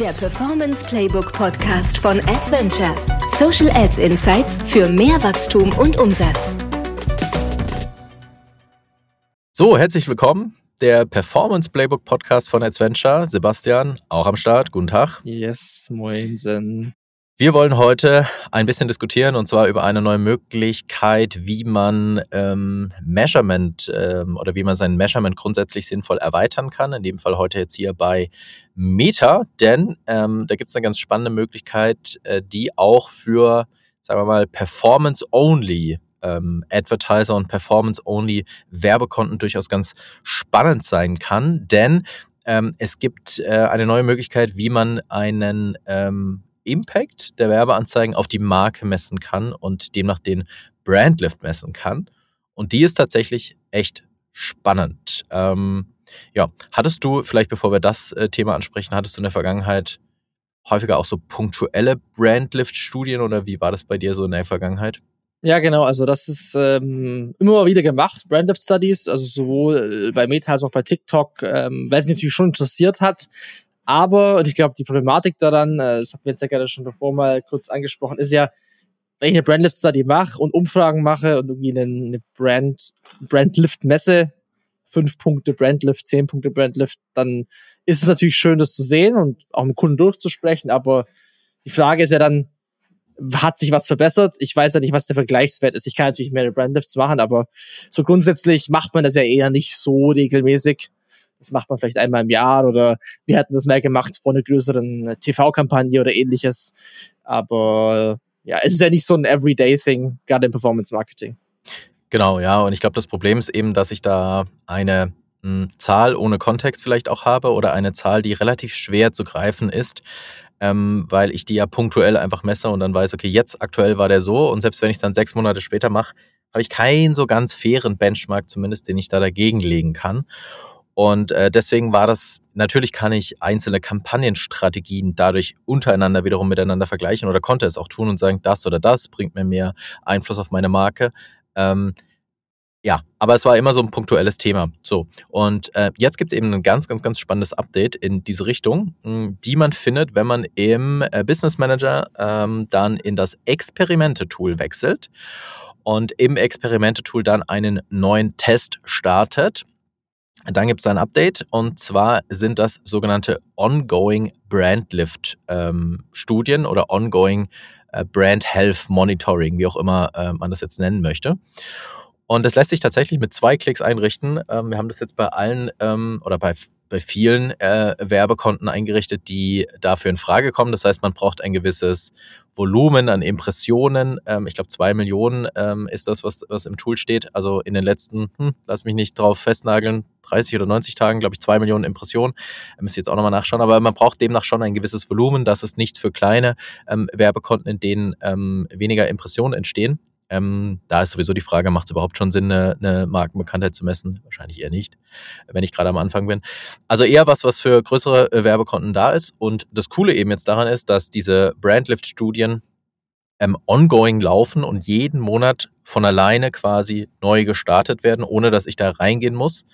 der Performance Playbook Podcast von Adventure. Social Ads Insights für mehr Wachstum und Umsatz. So, herzlich willkommen. Der Performance Playbook Podcast von Adventure. Sebastian, auch am Start. Guten Tag. Yes, moinsen. Wir wollen heute ein bisschen diskutieren und zwar über eine neue Möglichkeit, wie man ähm, Measurement ähm, oder wie man sein Measurement grundsätzlich sinnvoll erweitern kann. In dem Fall heute jetzt hier bei Meta, denn ähm, da gibt es eine ganz spannende Möglichkeit, äh, die auch für, sagen wir mal, Performance-Only ähm, Advertiser und Performance-Only Werbekonten durchaus ganz spannend sein kann, denn ähm, es gibt äh, eine neue Möglichkeit, wie man einen ähm, Impact der Werbeanzeigen auf die Marke messen kann und demnach den Brandlift messen kann. Und die ist tatsächlich echt spannend. Ähm, ja, hattest du, vielleicht bevor wir das äh, Thema ansprechen, hattest du in der Vergangenheit häufiger auch so punktuelle Brandlift-Studien oder wie war das bei dir so in der Vergangenheit? Ja, genau. Also das ist ähm, immer mal wieder gemacht, Brandlift Studies, also sowohl bei Meta als auch bei TikTok, ähm, weil es natürlich schon interessiert hat. Aber, und ich glaube, die Problematik daran, äh, das hat mir jetzt ja gerade schon davor mal kurz angesprochen, ist ja, wenn ich eine Brandlift-Study mache und Umfragen mache und irgendwie eine, eine Brand, Brandlift-Messe, fünf Punkte Brandlift, zehn Punkte Brandlift, dann ist es natürlich schön, das zu sehen und auch mit Kunden durchzusprechen, aber die Frage ist ja dann, hat sich was verbessert? Ich weiß ja nicht, was der Vergleichswert ist. Ich kann natürlich mehrere Brandlifts machen, aber so grundsätzlich macht man das ja eher nicht so regelmäßig. Das macht man vielleicht einmal im Jahr oder wir hatten das mehr gemacht vor einer größeren TV-Kampagne oder ähnliches. Aber ja, es ist ja nicht so ein Everyday-Thing, gerade im Performance-Marketing. Genau, ja. Und ich glaube, das Problem ist eben, dass ich da eine mh, hm, Zahl ohne Kontext vielleicht auch habe oder eine Zahl, die relativ schwer zu greifen ist. Ähm, weil ich die ja punktuell einfach messe und dann weiß, okay, jetzt aktuell war der so und selbst wenn ich es dann sechs Monate später mache, habe ich keinen so ganz fairen Benchmark zumindest, den ich da dagegen legen kann. Und äh, deswegen war das, natürlich kann ich einzelne Kampagnenstrategien dadurch untereinander wiederum miteinander vergleichen oder konnte es auch tun und sagen, das oder das bringt mir mehr Einfluss auf meine Marke. Ähm, ja, aber es war immer so ein punktuelles Thema. So, und äh, jetzt gibt es eben ein ganz, ganz, ganz spannendes Update in diese Richtung, hm, die man findet, wenn man im äh, Business Manager ähm, dann in das Experimente-Tool wechselt und im Experimente-Tool dann einen neuen Test startet. Dann gibt es ein Update und zwar sind das sogenannte Ongoing Brand Lift ähm, oder Ongoing Brand Health Monitoring, wie auch immer äh, man das jetzt nennen möchte. Und das lässt sich tatsächlich mit zwei Klicks einrichten. Ähm, wir haben das jetzt bei allen ähm, oder bei bei vielen äh, Werbekonten eingerichtet, die dafür in Frage kommen. Das heißt, man braucht ein gewisses Volumen an Impressionen. Ähm, ich glaube, zwei Millionen ähm, ist das, was, was im Tool steht. Also in den letzten, hm, lass mich nicht drauf festnageln, 30 oder 90 Tagen, glaube ich, zwei Millionen Impressionen. Da müsst ihr jetzt auch nochmal nachschauen. Aber man braucht demnach schon ein gewisses Volumen. Das ist nicht für kleine ähm, Werbekonten, in denen ähm, weniger Impressionen entstehen. Ähm, da ist sowieso die Frage, macht es überhaupt schon Sinn, eine, eine Markenbekanntheit zu messen? Wahrscheinlich eher nicht, wenn ich gerade am Anfang bin. Also eher was, was für größere äh, Werbekonten da ist. Und das Coole eben jetzt daran ist, dass diese Brandlift-Studien ähm, ongoing laufen und jeden Monat von alleine quasi neu gestartet werden, ohne dass ich da reingehen muss.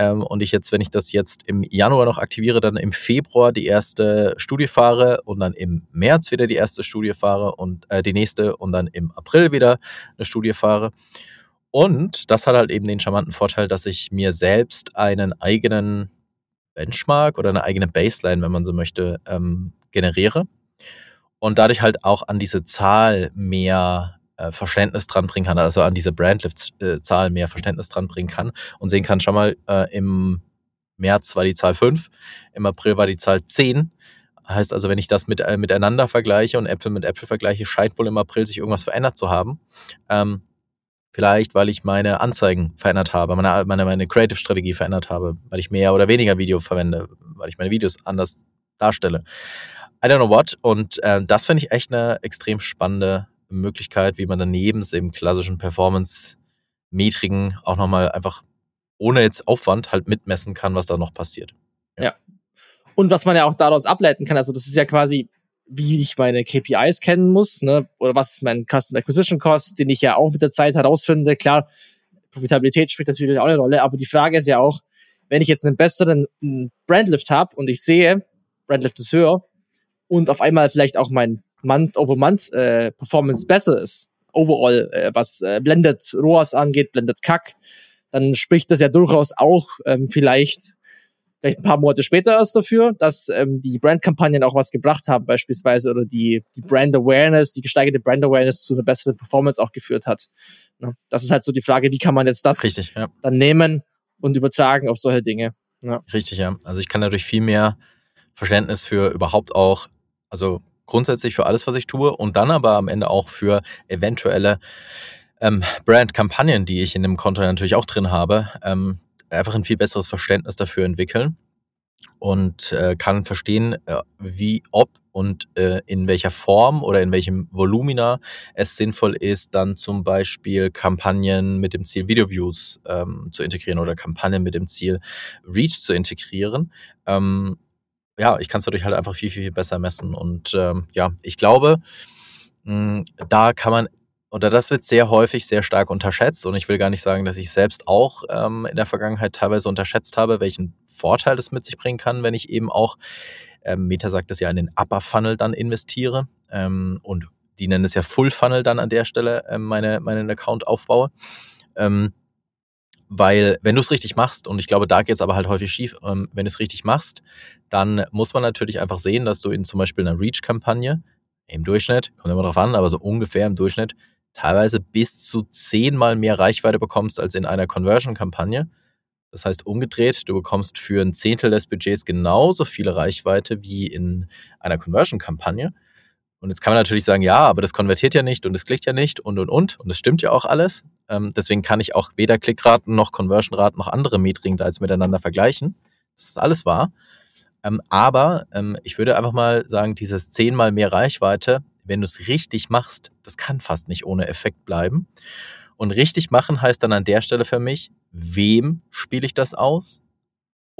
Ähm, und ich jetzt, wenn ich das jetzt im Januar noch aktiviere, dann im Februar die erste Studie fahre und dann im März wieder die erste Studie fahre und äh, die nächste und dann im April wieder eine Studie fahre. Und das hat halt eben den charmanten Vorteil, dass ich mir selbst einen eigenen Benchmark oder eine eigene Baseline, wenn man so möchte, ähm, generiere und dadurch halt auch an diese Zahl mehr Verständnis dran bringen kann, also an diese Brandlift-Zahl mehr Verständnis dran bringen kann und sehen kann, schau mal, äh, im März war die Zahl 5, im April war die Zahl 10. Heißt also, wenn ich das mit, äh, miteinander vergleiche und Äpfel mit Äpfel vergleiche, scheint wohl im April sich irgendwas verändert zu haben. Ähm, vielleicht, weil ich meine Anzeigen verändert habe, meine, meine, meine Creative-Strategie verändert habe, weil ich mehr oder weniger Video verwende, weil ich meine Videos anders darstelle. I don't know what. Und äh, das finde ich echt eine extrem spannende Möglichkeit, wie man daneben dem klassischen Performance-Metriken auch nochmal einfach ohne jetzt Aufwand halt mitmessen kann, was da noch passiert. Ja. ja. Und was man ja auch daraus ableiten kann, also das ist ja quasi, wie ich meine KPIs kennen muss, ne? oder was ist mein Custom Acquisition Cost, den ich ja auch mit der Zeit herausfinde. Klar, Profitabilität spielt natürlich auch eine Rolle, aber die Frage ist ja auch, wenn ich jetzt einen besseren Brandlift habe und ich sehe, Brandlift ist höher, und auf einmal vielleicht auch mein Month-over-Month-Performance äh, besser ist, overall, äh, was äh, Blended ROAS angeht, Blended CAC, dann spricht das ja durchaus auch ähm, vielleicht vielleicht ein paar Monate später erst dafür, dass ähm, die Brandkampagnen auch was gebracht haben beispielsweise oder die, die Brand Awareness, die gesteigerte Brand Awareness zu einer besseren Performance auch geführt hat. Ja, das ist halt so die Frage, wie kann man jetzt das Richtig, ja. dann nehmen und übertragen auf solche Dinge. Ja. Richtig, ja. Also ich kann dadurch viel mehr Verständnis für überhaupt auch, also grundsätzlich für alles, was ich tue und dann aber am Ende auch für eventuelle ähm, Brand-Kampagnen, die ich in dem Konto natürlich auch drin habe, ähm, einfach ein viel besseres Verständnis dafür entwickeln und äh, kann verstehen, äh, wie, ob und äh, in welcher Form oder in welchem Volumina es sinnvoll ist, dann zum Beispiel Kampagnen mit dem Ziel Video-Views ähm, zu integrieren oder Kampagnen mit dem Ziel Reach zu integrieren. Ähm, ja, ich kann es dadurch halt einfach viel, viel besser messen. Und ähm, ja, ich glaube, mh, da kann man oder das wird sehr häufig sehr stark unterschätzt. Und ich will gar nicht sagen, dass ich selbst auch ähm, in der Vergangenheit teilweise unterschätzt habe, welchen Vorteil das mit sich bringen kann, wenn ich eben auch, ähm, Meta sagt es ja, in den Upper Funnel dann investiere. Ähm, und die nennen es ja Full Funnel dann an der Stelle, ähm, meine, meinen Account aufbaue. Ähm, weil wenn du es richtig machst, und ich glaube, da geht es aber halt häufig schief, ähm, wenn du es richtig machst, dann muss man natürlich einfach sehen, dass du in zum Beispiel einer Reach-Kampagne im Durchschnitt, kommt immer drauf an, aber so ungefähr im Durchschnitt teilweise bis zu zehnmal mehr Reichweite bekommst als in einer Conversion-Kampagne. Das heißt umgedreht, du bekommst für ein Zehntel des Budgets genauso viele Reichweite wie in einer Conversion-Kampagne. Und jetzt kann man natürlich sagen, ja, aber das konvertiert ja nicht und es klickt ja nicht und und und. Und das stimmt ja auch alles. Ähm, deswegen kann ich auch weder Klickraten noch Conversion-Raten noch andere Metriken da jetzt miteinander vergleichen. Das ist alles wahr. Ähm, aber ähm, ich würde einfach mal sagen, dieses zehnmal mehr Reichweite wenn du es richtig machst, das kann fast nicht ohne Effekt bleiben. Und richtig machen heißt dann an der Stelle für mich, wem spiele ich das aus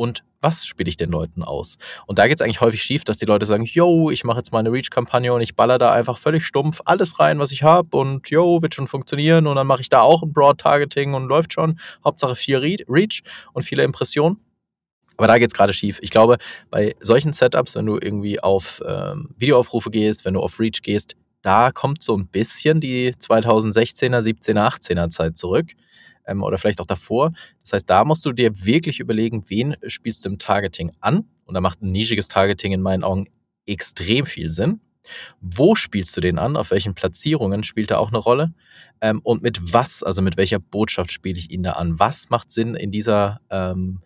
und was spiele ich den Leuten aus? Und da geht es eigentlich häufig schief, dass die Leute sagen, yo, ich mache jetzt mal eine Reach-Kampagne und ich baller da einfach völlig stumpf alles rein, was ich habe und yo, wird schon funktionieren und dann mache ich da auch ein Broad-Targeting und läuft schon. Hauptsache viel Reach und viele Impressionen. Aber da geht es gerade schief. Ich glaube, bei solchen Setups, wenn du irgendwie auf ähm, Videoaufrufe gehst, wenn du auf Reach gehst, da kommt so ein bisschen die 2016er, 17er, 18er Zeit zurück ähm, oder vielleicht auch davor. Das heißt, da musst du dir wirklich überlegen, wen spielst du im Targeting an? Und da macht ein nischiges Targeting in meinen Augen extrem viel Sinn. Wo spielst du den an? Auf welchen Platzierungen spielt er auch eine Rolle? Ähm, und mit was, also mit welcher Botschaft spiele ich ihn da an? Was macht Sinn in dieser ähm,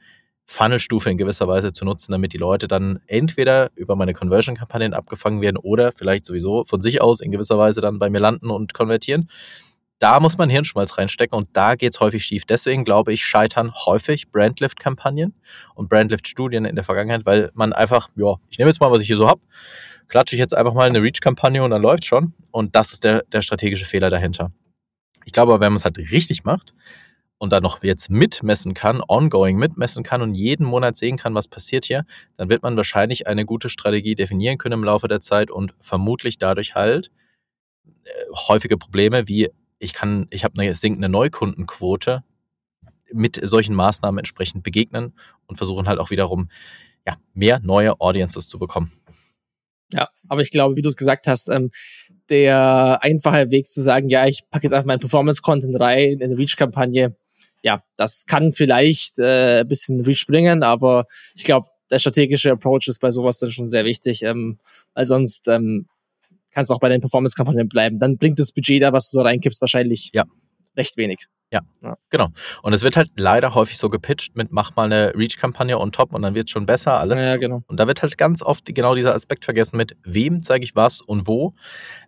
Funnelstufe in gewisser Weise zu nutzen, damit die Leute dann entweder über meine Conversion-Kampagnen abgefangen werden oder vielleicht sowieso von sich aus in gewisser Weise dann bei mir landen und konvertieren. Da muss man Hirnschmalz reinstecken und da geht es häufig schief. Deswegen glaube ich, scheitern häufig Brandlift-Kampagnen und Brandlift-Studien in der Vergangenheit, weil man einfach, ja, ich nehme jetzt mal, was ich hier so habe, klatsche ich jetzt einfach mal eine Reach-Kampagne und dann läuft schon. Und das ist der, der strategische Fehler dahinter. Ich glaube, wenn man es halt richtig macht, und dann noch jetzt mitmessen kann, ongoing mitmessen kann und jeden Monat sehen kann, was passiert hier, dann wird man wahrscheinlich eine gute Strategie definieren können im Laufe der Zeit und vermutlich dadurch halt äh, häufige Probleme wie ich kann, ich habe eine sinkende Neukundenquote mit solchen Maßnahmen entsprechend begegnen und versuchen halt auch wiederum ja, mehr neue Audiences zu bekommen. Ja, aber ich glaube, wie du es gesagt hast, ähm, der einfache Weg zu sagen, ja, ich packe jetzt einfach meinen Performance-Content rein in eine Reach-Kampagne, ja, das kann vielleicht äh, ein bisschen Reach bringen, aber ich glaube, der strategische Approach ist bei sowas dann schon sehr wichtig, ähm, weil sonst ähm, kannst du auch bei den Performance-Kampagnen bleiben. Dann bringt das Budget da, was du da reinkippst, wahrscheinlich ja. recht wenig. Ja, ja, genau. Und es wird halt leider häufig so gepitcht mit mach mal eine Reach-Kampagne on top und dann wird es schon besser alles. Ja, genau. Und da wird halt ganz oft genau dieser Aspekt vergessen mit wem zeige ich was und wo.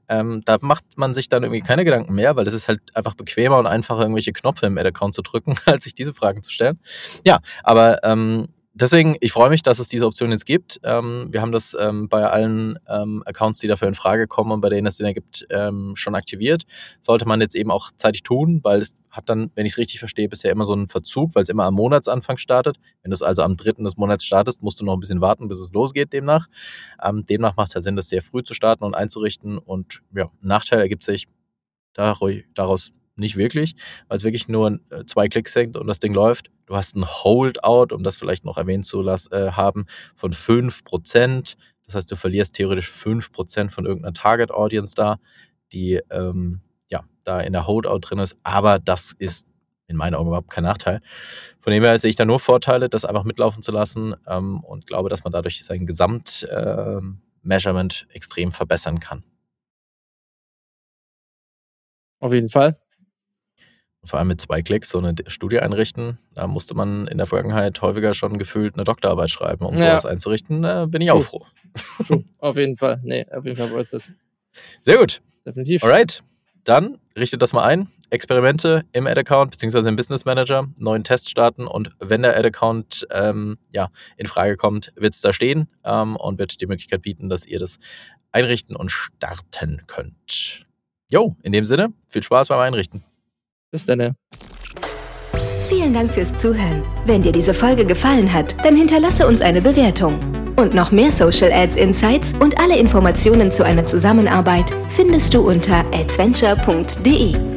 Ähm, da macht man sich dann irgendwie keine Gedanken mehr, weil es ist halt einfach bequemer und einfacher, irgendwelche Knöpfe im Ad-Account zu drücken, als sich diese Fragen zu stellen. Ja, aber ähm, deswegen, ich freue mich, dass es diese Option jetzt gibt. Ähm, wir haben das ähm, bei allen ähm, Accounts, die dafür in Frage kommen und bei denen es Sinn ergibt, ähm, schon aktiviert. Sollte man jetzt eben auch zeitig tun, weil es hat dann, wenn ich es richtig verstehe, bisher immer so einen Verzug, weil es immer am Monatsanfang startet. Wenn du es also am dritten des Monats startest, musst du noch ein bisschen warten, bis es losgeht demnach. Ähm, demnach macht es halt Sinn, das sehr früh zu starten und einzurichten. Und ja, Nachteil ergibt sich daraus nicht wirklich, weil es wirklich nur äh, zwei Klicks sind und das Ding läuft. Du hast ein Holdout, um das vielleicht noch erwähnt zu lassen, äh, haben, von 5%. Das heißt, du verlierst theoretisch 5% von irgendeiner Target Audience da, die ähm, ja, da in der Holdout drin ist. Aber das ist in meinen Augen überhaupt kein Nachteil. Von dem her sehe ich da nur Vorteile, das einfach mitlaufen zu lassen ähm, und glaube, dass man dadurch sein Gesamtmeasurement äh, extrem verbessern kann. Auf jeden Fall. Vor allem mit zwei Klicks so eine Studie einrichten. Da musste man in der Vergangenheit häufiger schon gefühlt eine Doktorarbeit schreiben, um ja. sowas einzurichten. Da bin ich True. auch froh. True. Auf jeden Fall. Nee, auf jeden Fall wollte es. Sehr gut. Definitiv. Alright. Dann richtet das mal ein. Experimente im Ad-Account bzw. im Business Manager, neuen Test starten und wenn der Ad-Account ähm, ja, in Frage kommt, wird es da stehen ähm, und wird die Möglichkeit bieten, dass ihr das einrichten und starten könnt. Jo, in dem Sinne, viel Spaß beim Einrichten. Bis dann. Vielen Dank fürs Zuhören. Wenn dir diese Folge gefallen hat, dann hinterlasse uns eine Bewertung. Und noch mehr Social Ads Insights und alle Informationen zu einer Zusammenarbeit findest du unter adventure.de.